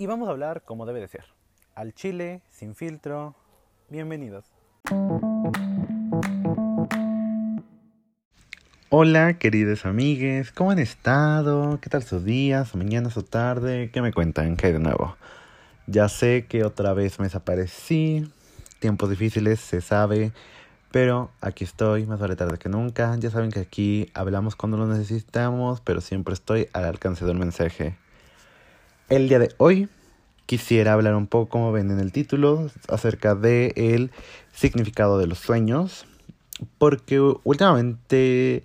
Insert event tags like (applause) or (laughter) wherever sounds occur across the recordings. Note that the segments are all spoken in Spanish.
y vamos a hablar como debe de ser. Al chile, sin filtro. Bienvenidos. Hola, queridos amigues, ¿cómo han estado? ¿Qué tal sus días, o mañanas o tarde? ¿Qué me cuentan? ¿Qué hay de nuevo? Ya sé que otra vez me desaparecí, tiempos difíciles, se sabe, pero aquí estoy, más vale tarde que nunca. Ya saben que aquí hablamos cuando lo necesitamos, pero siempre estoy al alcance de un mensaje. El día de hoy quisiera hablar un poco, como ven en el título, acerca de el significado de los sueños, porque últimamente,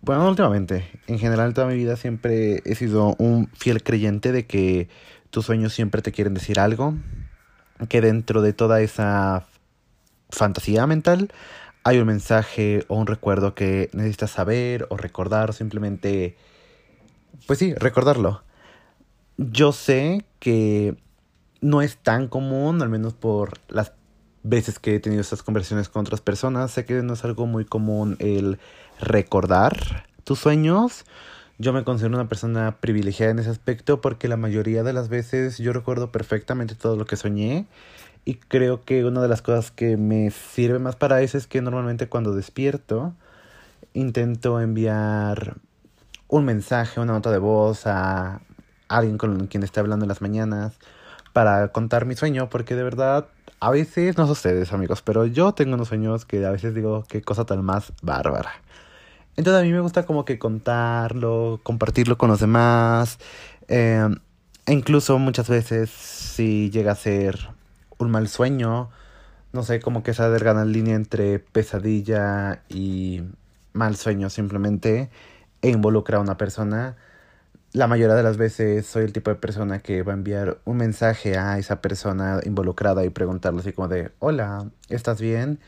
bueno, últimamente, en general toda mi vida siempre he sido un fiel creyente de que tus sueños siempre te quieren decir algo, que dentro de toda esa fantasía mental hay un mensaje o un recuerdo que necesitas saber o recordar o simplemente, pues sí, recordarlo. Yo sé que no es tan común, al menos por las veces que he tenido estas conversaciones con otras personas, sé que no es algo muy común el recordar tus sueños. Yo me considero una persona privilegiada en ese aspecto porque la mayoría de las veces yo recuerdo perfectamente todo lo que soñé y creo que una de las cosas que me sirve más para eso es que normalmente cuando despierto intento enviar un mensaje, una nota de voz a alguien con quien esté hablando en las mañanas para contar mi sueño porque de verdad a veces no sé ustedes amigos, pero yo tengo unos sueños que a veces digo qué cosa tan más bárbara. Entonces a mí me gusta como que contarlo, compartirlo con los demás. Eh, e incluso muchas veces si llega a ser un mal sueño, no sé, como que esa delgada línea entre pesadilla y mal sueño simplemente e involucra a una persona. La mayoría de las veces soy el tipo de persona que va a enviar un mensaje a esa persona involucrada y preguntarle así como de, hola, ¿estás bien?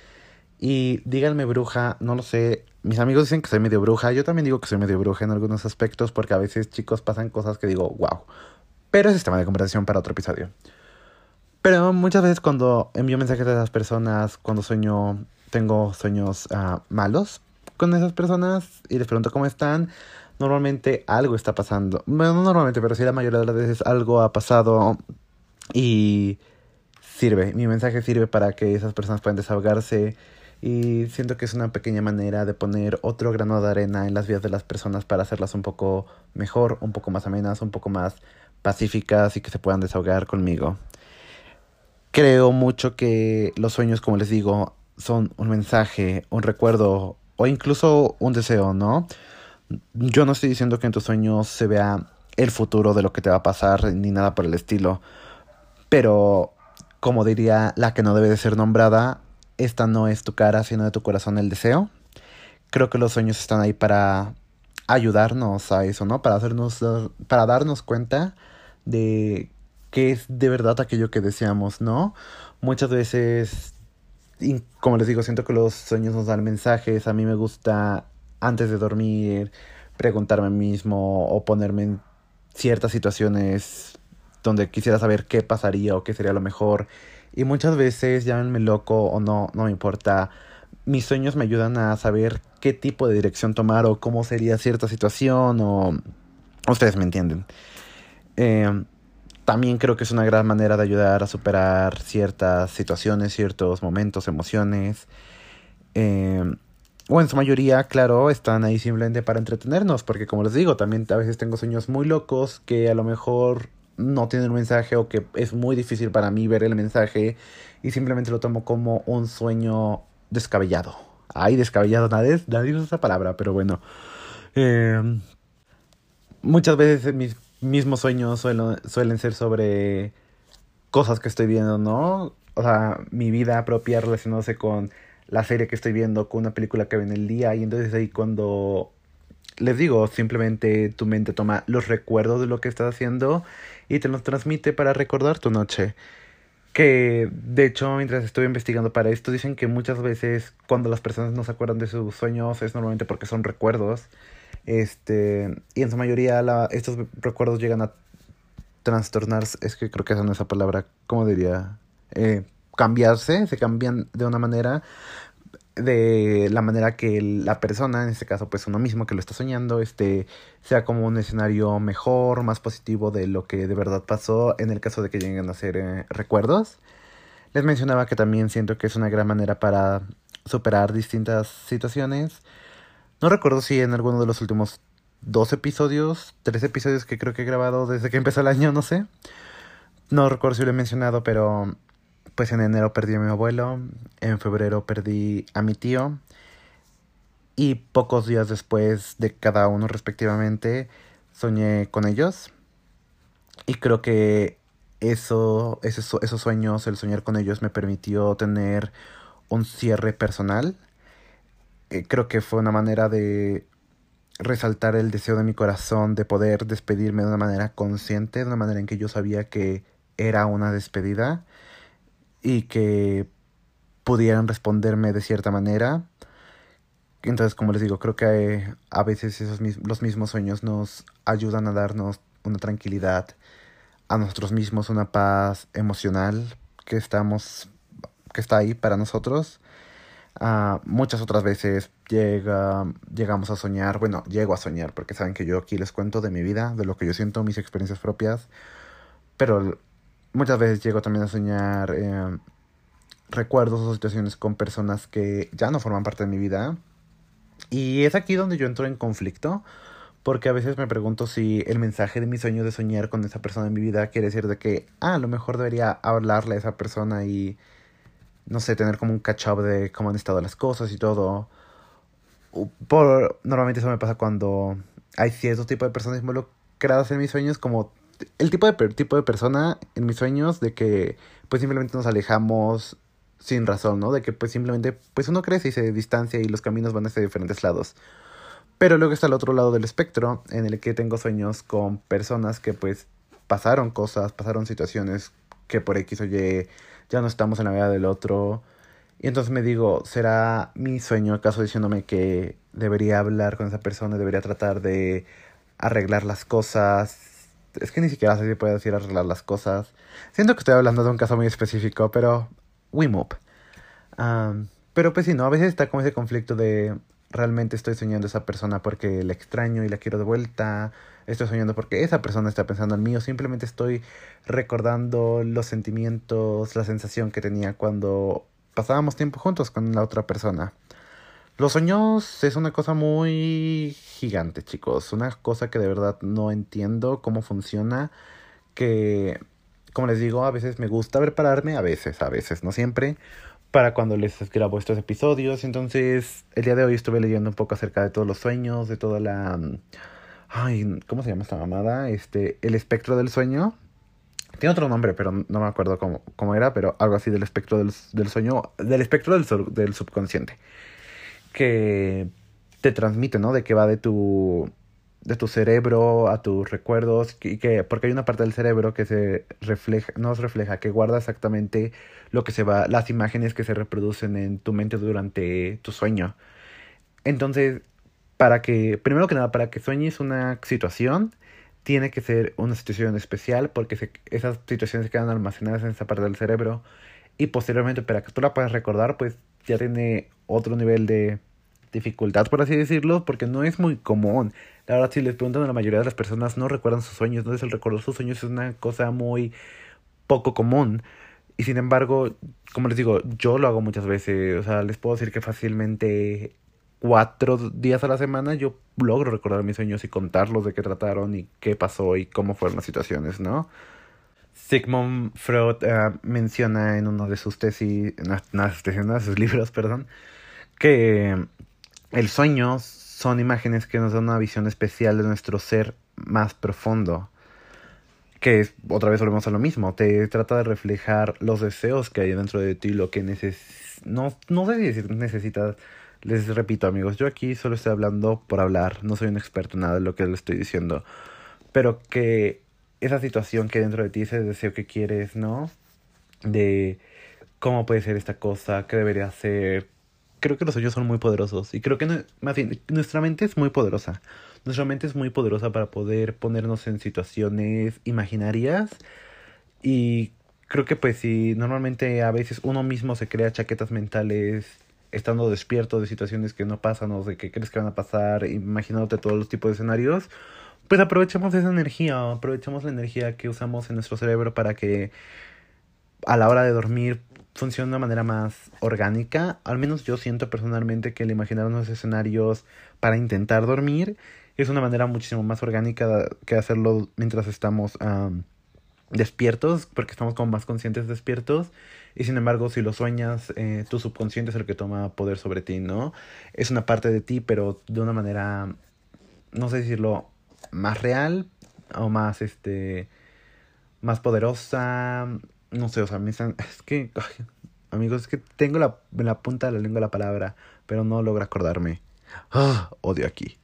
Y díganme bruja, no lo sé, mis amigos dicen que soy medio bruja, yo también digo que soy medio bruja en algunos aspectos porque a veces chicos pasan cosas que digo, wow. Pero ese es tema de conversación para otro episodio. Pero muchas veces cuando envío mensajes a esas personas, cuando sueño, tengo sueños uh, malos con esas personas y les pregunto cómo están, normalmente algo está pasando. Bueno, no normalmente, pero sí la mayoría de las veces algo ha pasado y sirve. Mi mensaje sirve para que esas personas puedan desahogarse y siento que es una pequeña manera de poner otro grano de arena en las vidas de las personas para hacerlas un poco mejor, un poco más amenas, un poco más pacíficas y que se puedan desahogar conmigo. Creo mucho que los sueños, como les digo, son un mensaje, un recuerdo o incluso un deseo, ¿no? Yo no estoy diciendo que en tus sueños se vea el futuro de lo que te va a pasar ni nada por el estilo, pero como diría la que no debe de ser nombrada, esta no es tu cara, sino de tu corazón el deseo. Creo que los sueños están ahí para ayudarnos a eso, ¿no? Para hacernos, para darnos cuenta de qué es de verdad aquello que deseamos, ¿no? Muchas veces, como les digo, siento que los sueños nos dan mensajes. A mí me gusta, antes de dormir, preguntarme mismo o ponerme en ciertas situaciones donde quisiera saber qué pasaría o qué sería lo mejor y muchas veces, llámenme loco o no, no me importa, mis sueños me ayudan a saber qué tipo de dirección tomar o cómo sería cierta situación o... Ustedes me entienden. Eh, también creo que es una gran manera de ayudar a superar ciertas situaciones, ciertos momentos, emociones. Eh, o en su mayoría, claro, están ahí simplemente para entretenernos, porque como les digo, también a veces tengo sueños muy locos que a lo mejor no tiene un mensaje o que es muy difícil para mí ver el mensaje y simplemente lo tomo como un sueño descabellado. Ay, descabellado, nadie, nadie usa esa palabra, pero bueno. Eh, muchas veces mis mismos sueños suelen, suelen ser sobre cosas que estoy viendo, ¿no? O sea, mi vida propia relacionándose con la serie que estoy viendo, con una película que ve en el día, y entonces ahí cuando les digo, simplemente tu mente toma los recuerdos de lo que estás haciendo y te los transmite para recordar tu noche. Que de hecho, mientras estoy investigando para esto, dicen que muchas veces cuando las personas no se acuerdan de sus sueños es normalmente porque son recuerdos. Este, y en su mayoría la, estos recuerdos llegan a trastornarse, es que creo que esa no es esa palabra, ¿cómo diría? Eh, cambiarse, se cambian de una manera de la manera que la persona, en este caso pues uno mismo que lo está soñando, este, sea como un escenario mejor, más positivo de lo que de verdad pasó en el caso de que lleguen a ser eh, recuerdos. Les mencionaba que también siento que es una gran manera para superar distintas situaciones. No recuerdo si en alguno de los últimos dos episodios, tres episodios que creo que he grabado desde que empezó el año, no sé. No recuerdo si lo he mencionado, pero pues en enero perdí a mi abuelo, en febrero perdí a mi tío y pocos días después de cada uno respectivamente soñé con ellos y creo que eso, esos, esos sueños, el soñar con ellos me permitió tener un cierre personal. Eh, creo que fue una manera de resaltar el deseo de mi corazón de poder despedirme de una manera consciente, de una manera en que yo sabía que era una despedida y que pudieran responderme de cierta manera. Entonces, como les digo, creo que a veces esos los mismos sueños nos ayudan a darnos una tranquilidad a nosotros mismos, una paz emocional que estamos que está ahí para nosotros. Uh, muchas otras veces llega, llegamos a soñar, bueno, llego a soñar, porque saben que yo aquí les cuento de mi vida, de lo que yo siento, mis experiencias propias, pero muchas veces llego también a soñar eh, recuerdos o situaciones con personas que ya no forman parte de mi vida. Y es aquí donde yo entro en conflicto, porque a veces me pregunto si el mensaje de mi sueño de soñar con esa persona en mi vida quiere decir de que, ah, a lo mejor debería hablarle a esa persona y, no sé, tener como un catch-up de cómo han estado las cosas y todo. Por, normalmente eso me pasa cuando hay cierto tipo de personas involucradas en mis sueños, como el tipo de, tipo de persona en mis sueños de que pues simplemente nos alejamos sin razón, ¿no? De que pues simplemente pues uno crece y se distancia y los caminos van hacia diferentes lados. Pero luego está el otro lado del espectro en el que tengo sueños con personas que pues pasaron cosas, pasaron situaciones que por X o Y ya no estamos en la vida del otro. Y entonces me digo, ¿será mi sueño acaso diciéndome que debería hablar con esa persona, debería tratar de arreglar las cosas, es que ni siquiera sé si puedo decir arreglar las cosas. Siento que estoy hablando de un caso muy específico, pero we move. pero pues sí, ¿no? A veces está como ese conflicto de realmente estoy soñando a esa persona porque la extraño y la quiero de vuelta. Estoy soñando porque esa persona está pensando en mí o simplemente estoy recordando los sentimientos, la sensación que tenía cuando pasábamos tiempo juntos con la otra persona. Los sueños es una cosa muy gigante, chicos. Una cosa que de verdad no entiendo cómo funciona. Que, como les digo, a veces me gusta prepararme, a veces, a veces, no siempre, para cuando les grabo estos episodios. Entonces, el día de hoy estuve leyendo un poco acerca de todos los sueños, de toda la... Ay, ¿cómo se llama esta mamada? Este, el espectro del sueño. Tiene otro nombre, pero no me acuerdo cómo, cómo era, pero algo así del espectro del, del sueño, del espectro del, del subconsciente que te transmite, ¿no? De que va de tu de tu cerebro a tus recuerdos y que porque hay una parte del cerebro que se refleja no se refleja que guarda exactamente lo que se va las imágenes que se reproducen en tu mente durante tu sueño entonces para que primero que nada para que sueñes una situación tiene que ser una situación especial porque esas situaciones quedan almacenadas en esa parte del cerebro y posteriormente para que tú la puedas recordar pues ya tiene otro nivel de dificultad, por así decirlo, porque no es muy común. La verdad, si les preguntan a la mayoría de las personas, no recuerdan sus sueños, entonces el recordar sus sueños es una cosa muy poco común. Y sin embargo, como les digo, yo lo hago muchas veces. O sea, les puedo decir que fácilmente cuatro días a la semana yo logro recordar mis sueños y contarlos de qué trataron y qué pasó y cómo fueron las situaciones, ¿no? Sigmund Freud eh, menciona en uno de sus tesis, en de sus libros, perdón, que el sueño son imágenes que nos dan una visión especial de nuestro ser más profundo. Que otra vez volvemos a lo mismo, te trata de reflejar los deseos que hay dentro de ti, lo que neces no, no sé si necesitas. Les repito amigos, yo aquí solo estoy hablando por hablar, no soy un experto en nada de lo que le estoy diciendo. Pero que esa situación que dentro de ti, ese deseo que quieres, ¿no? De cómo puede ser esta cosa, qué debería ser. Creo que los sueños son muy poderosos y creo que más bien nuestra mente es muy poderosa. Nuestra mente es muy poderosa para poder ponernos en situaciones imaginarias y creo que pues si normalmente a veces uno mismo se crea chaquetas mentales estando despierto de situaciones que no pasan o de que crees que van a pasar, imaginándote todos los tipos de escenarios, pues aprovechemos esa energía, aprovechemos la energía que usamos en nuestro cerebro para que a la hora de dormir funcione de una manera más orgánica. Al menos yo siento personalmente que el imaginar unos escenarios para intentar dormir es una manera muchísimo más orgánica que hacerlo mientras estamos despiertos, porque estamos como más conscientes despiertos. Y sin embargo, si lo sueñas, eh, tu subconsciente es el que toma poder sobre ti, ¿no? Es una parte de ti, pero de una manera, no sé decirlo, más real o más, este, más poderosa. No sé, o sea, me están, (laughs) es que, amigos, es que tengo la, la punta de la lengua la palabra, pero no logro acordarme. Ah, odio aquí.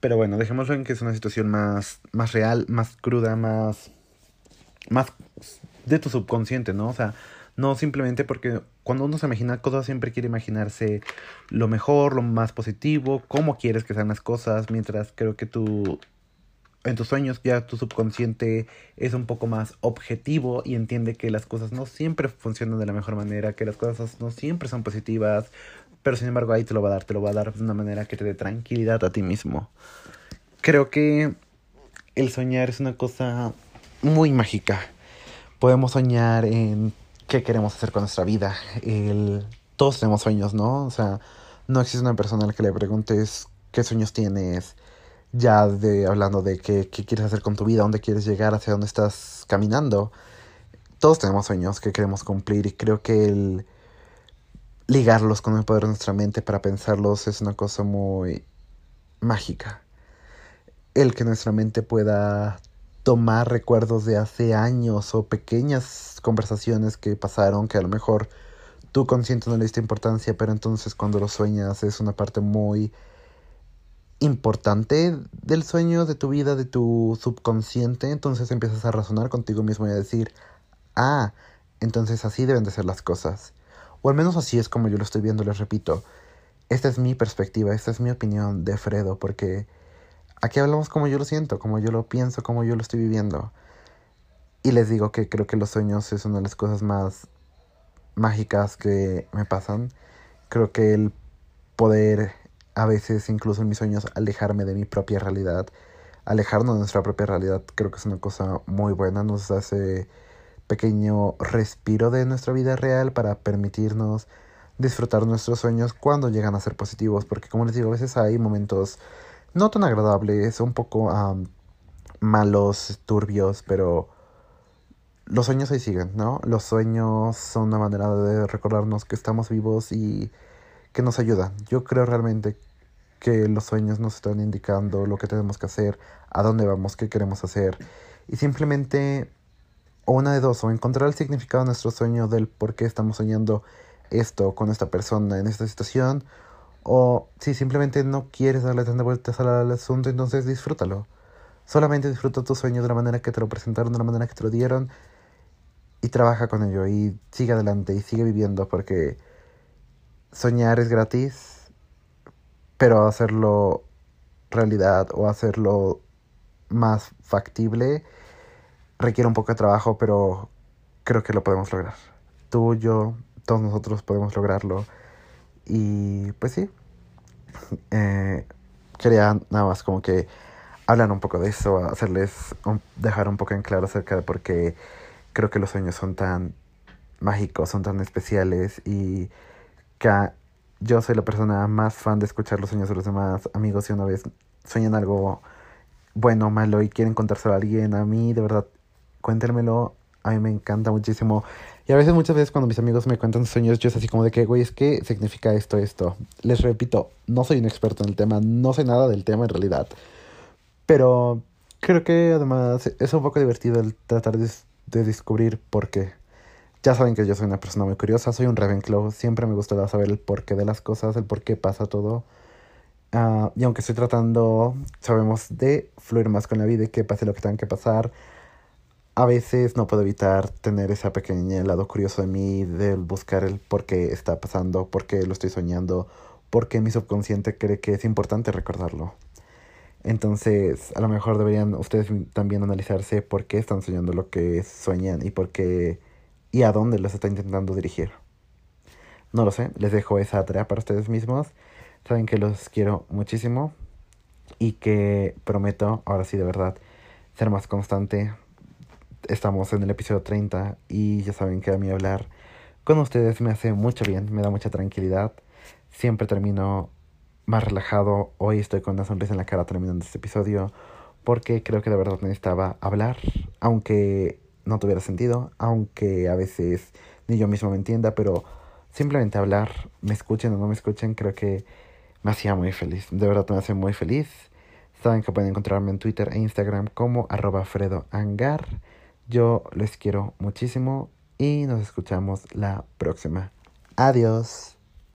Pero bueno, dejémoslo en que es una situación más, más real, más cruda, más, más de tu subconsciente, ¿no? O sea, no simplemente porque cuando uno se imagina cosas siempre quiere imaginarse lo mejor, lo más positivo, cómo quieres que sean las cosas, mientras creo que tú en tus sueños ya tu subconsciente es un poco más objetivo y entiende que las cosas no siempre funcionan de la mejor manera, que las cosas no siempre son positivas, pero sin embargo ahí te lo va a dar, te lo va a dar de una manera que te dé tranquilidad a ti mismo. Creo que el soñar es una cosa muy mágica. Podemos soñar en qué queremos hacer con nuestra vida. Todos tenemos sueños, ¿no? O sea, no existe una persona a la que le preguntes qué sueños tienes, ya de hablando de qué, qué quieres hacer con tu vida, dónde quieres llegar, hacia dónde estás caminando. Todos tenemos sueños que queremos cumplir y creo que el ligarlos con el poder de nuestra mente para pensarlos es una cosa muy mágica. El que nuestra mente pueda tomar recuerdos de hace años o pequeñas conversaciones que pasaron que a lo mejor tú consciente no le diste importancia, pero entonces cuando lo sueñas es una parte muy importante del sueño, de tu vida, de tu subconsciente, entonces empiezas a razonar contigo mismo y a decir, ah, entonces así deben de ser las cosas. O al menos así es como yo lo estoy viendo, les repito. Esta es mi perspectiva, esta es mi opinión de Fredo, porque Aquí hablamos como yo lo siento, como yo lo pienso, como yo lo estoy viviendo. Y les digo que creo que los sueños es una de las cosas más mágicas que me pasan. Creo que el poder, a veces incluso en mis sueños, alejarme de mi propia realidad, alejarnos de nuestra propia realidad, creo que es una cosa muy buena. Nos hace pequeño respiro de nuestra vida real para permitirnos disfrutar nuestros sueños cuando llegan a ser positivos. Porque como les digo, a veces hay momentos no tan agradables, un poco malos, turbios, pero los sueños ahí siguen, ¿no? Los sueños son una manera de recordarnos que estamos vivos y que nos ayudan. Yo creo realmente que los sueños nos están indicando lo que tenemos que hacer, a dónde vamos, qué queremos hacer. Y simplemente, o una de dos, o encontrar el significado de nuestro sueño del por qué estamos soñando esto con esta persona en esta situación, o si simplemente no quieres darle tanta vueltas al asunto, entonces disfrútalo. Solamente disfruta tu sueño de la manera que te lo presentaron, de la manera que te lo dieron. Y trabaja con ello y sigue adelante y sigue viviendo porque soñar es gratis, pero hacerlo realidad o hacerlo más factible requiere un poco de trabajo, pero creo que lo podemos lograr. Tú, yo, todos nosotros podemos lograrlo. Y pues sí, (laughs) eh, quería nada más como que hablar un poco de eso, hacerles, dejar un poco en claro acerca de por qué creo que los sueños son tan mágicos, son tan especiales y que yo soy la persona más fan de escuchar los sueños de los demás amigos y una vez sueñan algo bueno o malo y quieren contárselo a alguien, a mí de verdad cuéntenmelo, a mí me encanta muchísimo y a veces, muchas veces, cuando mis amigos me cuentan sueños, yo es así como de que, güey, es que significa esto, esto. Les repito, no soy un experto en el tema, no sé nada del tema en realidad. Pero creo que además es un poco divertido el tratar de, descubrir por qué. Ya saben que yo soy una persona muy curiosa, soy un Ravenclaw, siempre me gusta saber el porqué de las cosas, el por qué pasa todo. Ah, y aunque estoy tratando, sabemos, de fluir más con la vida y que pase lo que tenga que pasar, a veces no puedo evitar tener esa pequeña lado curioso de mí, de buscar el por qué está pasando, por qué lo estoy soñando, por qué mi subconsciente cree que es importante recordarlo. Entonces, a lo mejor deberían ustedes también analizarse por qué están soñando lo que sueñan y por qué y a dónde los está intentando dirigir. No lo sé, les dejo esa tarea para ustedes mismos. Saben que los quiero muchísimo y que prometo, ahora sí de verdad, ser más constante. Estamos en el episodio 30 y ya saben que a mí hablar con ustedes me hace mucho bien, me da mucha tranquilidad. Siempre termino más relajado. Hoy estoy con una sonrisa en la cara terminando este episodio porque creo que de verdad necesitaba hablar, aunque no tuviera sentido, aunque a veces ni yo mismo me entienda, pero simplemente hablar, me escuchen o no me escuchen, creo que me hacía muy feliz. De verdad me hace muy feliz. Saben que pueden encontrarme en Twitter e Instagram como arroba fredoangar. Yo les quiero muchísimo y nos escuchamos la próxima. Adiós.